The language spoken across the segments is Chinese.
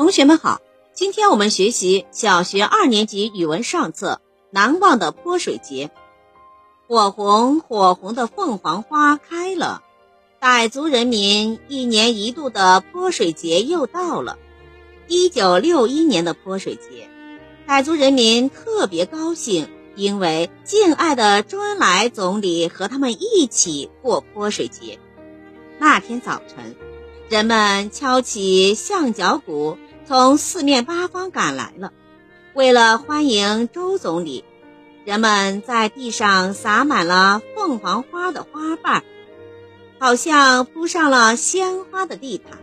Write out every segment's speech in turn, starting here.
同学们好，今天我们学习小学二年级语文上册《难忘的泼水节》。火红火红的凤凰花开了，傣族人民一年一度的泼水节又到了。一九六一年的泼水节，傣族人民特别高兴，因为敬爱的周恩来总理和他们一起过泼水节。那天早晨，人们敲起象脚鼓，从四面八方赶来了。为了欢迎周总理。人们在地上撒满了凤凰花的花瓣，好像铺上了鲜花的地毯。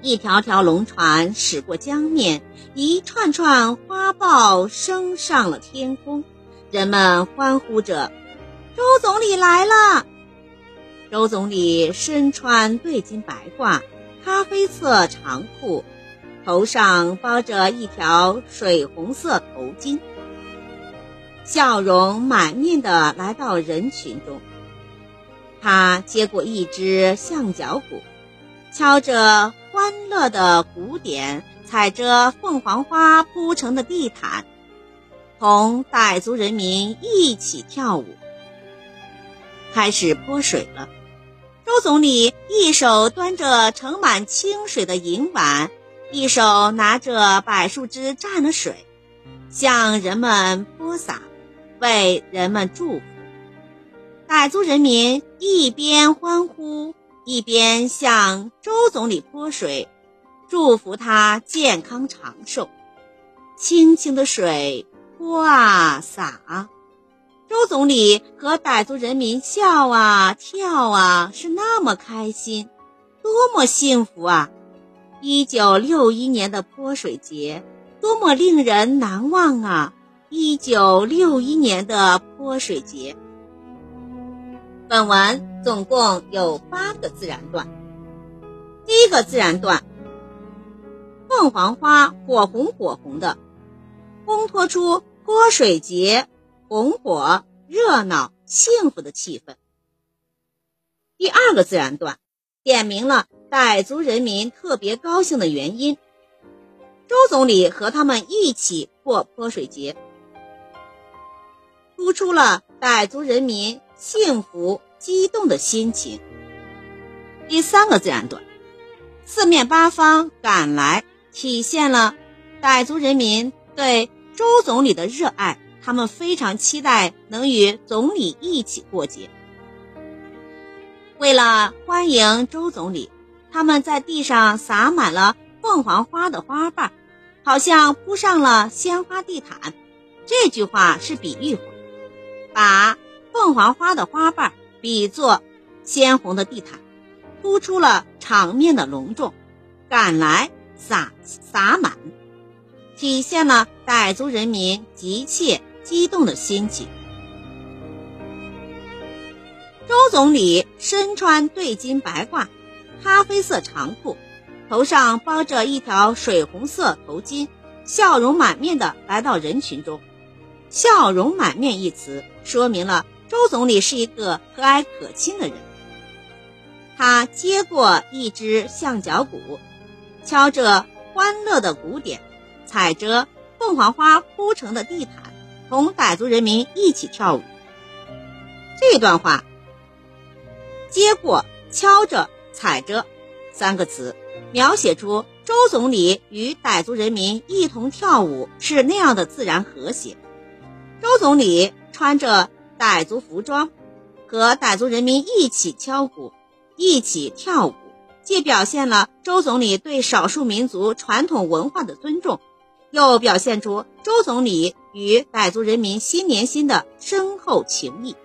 一条条龙船驶过江面，一串串花豹升上了天空。人们欢呼着：“周总理来了！”周总理身穿对襟白褂、咖啡色长裤，头上包着一条水红色头巾。笑容满面地来到人群中，他接过一只象脚鼓，敲着欢乐的鼓点，踩着凤凰花铺成的地毯，同傣族人民一起跳舞。开始泼水了，周总理一手端着盛满清水的银碗，一手拿着柏树枝蘸了水，向人们泼洒。为人们祝福，傣族人民一边欢呼，一边向周总理泼水，祝福他健康长寿。清清的水泼啊洒，周总理和傣族人民笑啊跳啊，是那么开心，多么幸福啊！一九六一年的泼水节，多么令人难忘啊！一九六一年的泼水节。本文总共有八个自然段。第一个自然段：凤凰花火红火红的，烘托出泼水节红火、热闹、幸福的气氛。第二个自然段：点明了傣族人民特别高兴的原因。周总理和他们一起过泼水节。突出了傣族人民幸福激动的心情。第三个自然段，四面八方赶来，体现了傣族人民对周总理的热爱，他们非常期待能与总理一起过节。为了欢迎周总理，他们在地上撒满了凤凰花的花瓣，好像铺上了鲜花地毯。这句话是比喻话。把凤凰花的花瓣比作鲜红的地毯，突出了场面的隆重。赶来撒撒满，体现了傣族人民急切激动的心情。周总理身穿对襟白褂、咖啡色长裤，头上包着一条水红色头巾，笑容满面的来到人群中。笑容满面一词说明了周总理是一个和蔼可亲的人。他接过一只象脚鼓，敲着欢乐的鼓点，踩着凤凰花铺成的地毯，同傣族人民一起跳舞。这段话，“接过”“敲着”“踩着”三个词，描写出周总理与傣族人民一同跳舞是那样的自然和谐。周总理穿着傣族服装，和傣族人民一起敲鼓，一起跳舞，既表现了周总理对少数民族传统文化的尊重，又表现出周总理与傣族人民心连心的深厚情谊。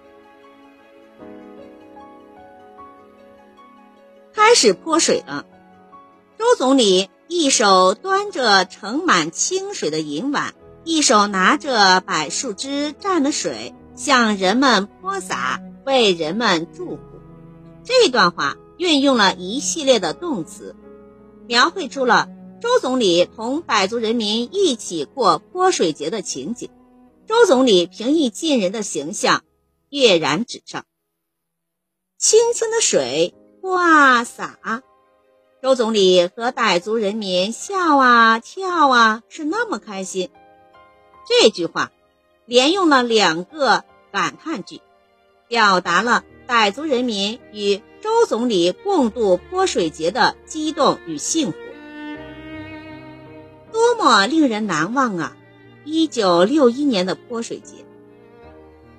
开始泼水了，周总理一手端着盛满清水的银碗。一手拿着柏树枝蘸了水，向人们泼洒，为人们祝福。这段话运用了一系列的动词，描绘出了周总理同傣族人民一起过泼水节的情景。周总理平易近人的形象跃然纸上。清清的水泼啊洒，周总理和傣族人民笑啊跳啊，是那么开心。这句话连用了两个感叹句，表达了傣族人民与周总理共度泼水节的激动与幸福。多么令人难忘啊！一九六一年的泼水节，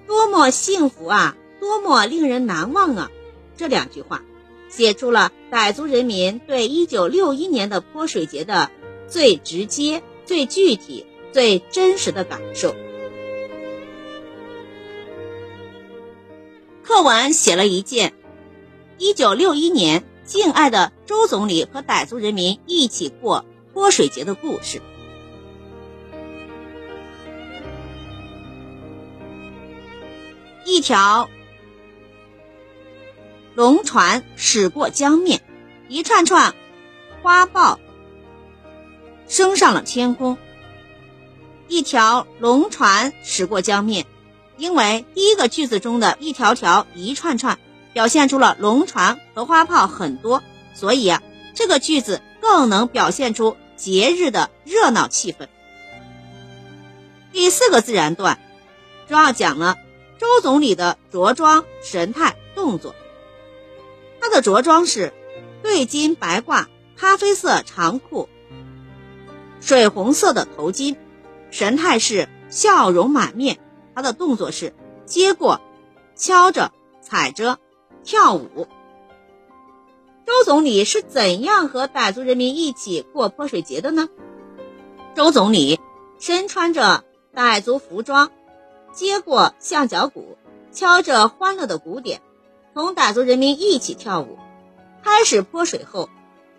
多么幸福啊！多么令人难忘啊！这两句话，写出了傣族人民对一九六一年的泼水节的最直接、最具体。最真实的感受。课文写了一件一九六一年敬爱的周总理和傣族人民一起过泼水节的故事。一条龙船驶过江面，一串串花豹升上了天空。一条龙船驶过江面，因为第一个句子中的一条条、一串串，表现出了龙船和花炮很多，所以啊，这个句子更能表现出节日的热闹气氛。第四个自然段，主要讲了周总理的着装、神态、动作。他的着装是对襟白褂、咖啡色长裤、水红色的头巾。神态是笑容满面，他的动作是接过、敲着、踩着、跳舞。周总理是怎样和傣族人民一起过泼水节的呢？周总理身穿着傣族服装，接过象脚鼓，敲着欢乐的鼓点，同傣族人民一起跳舞。开始泼水后，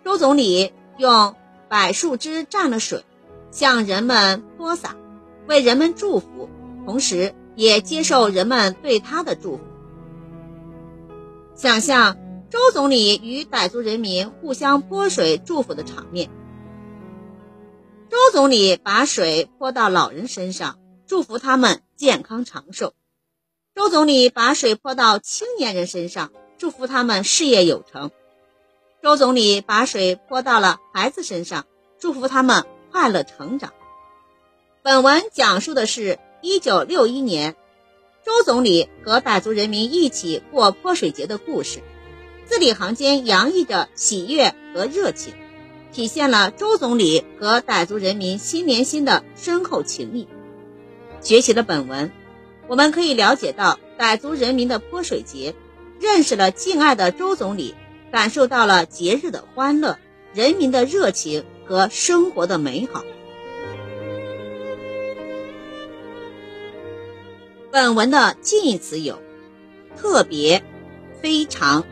周总理用柏树枝蘸了水。向人们泼洒，为人们祝福，同时也接受人们对他的祝福。想象周总理与傣族人民互相泼水祝福的场面。周总理把水泼到老人身上，祝福他们健康长寿；周总理把水泼到青年人身上，祝福他们事业有成；周总理把水泼到了孩子身上，祝福他们。快乐成长。本文讲述的是1961年，周总理和傣族人民一起过泼水节的故事，字里行间洋溢着喜悦和热情，体现了周总理和傣族人民心连心的深厚情谊。学习了本文，我们可以了解到傣族人民的泼水节，认识了敬爱的周总理，感受到了节日的欢乐，人民的热情。和生活的美好。本文的近义词有：特别、非常、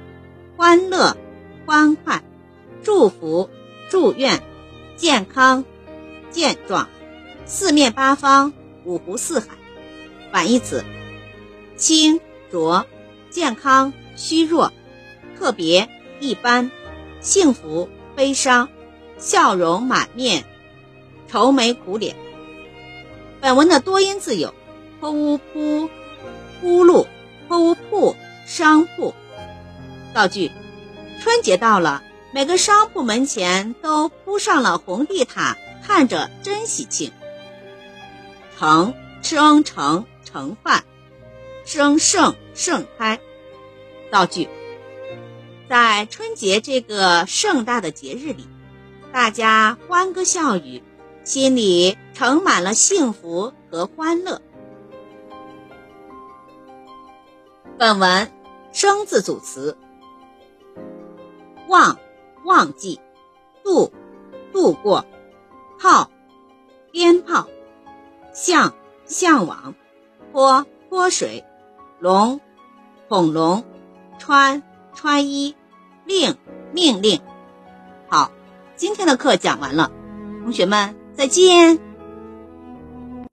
欢乐、欢快、祝福、祝愿、健康、健壮、四面八方、五湖四海。反义词：轻、浊、健康、虚弱、特别、一般、幸福、悲伤。笑容满面，愁眉苦脸。本文的多音字有：铺屋铺、铺路、铺屋铺、商铺。造句：春节到了，每个商铺门前都铺上了红地毯，看着真喜庆。盛生盛盛饭，生盛盛开。造句：在春节这个盛大的节日里。大家欢歌笑语，心里盛满了幸福和欢乐。本文生字组词：忘忘记，度度过，炮鞭炮，向向往，泼泼水，龙恐龙，穿穿衣，令命令。好。今天的课讲完了，同学们再见。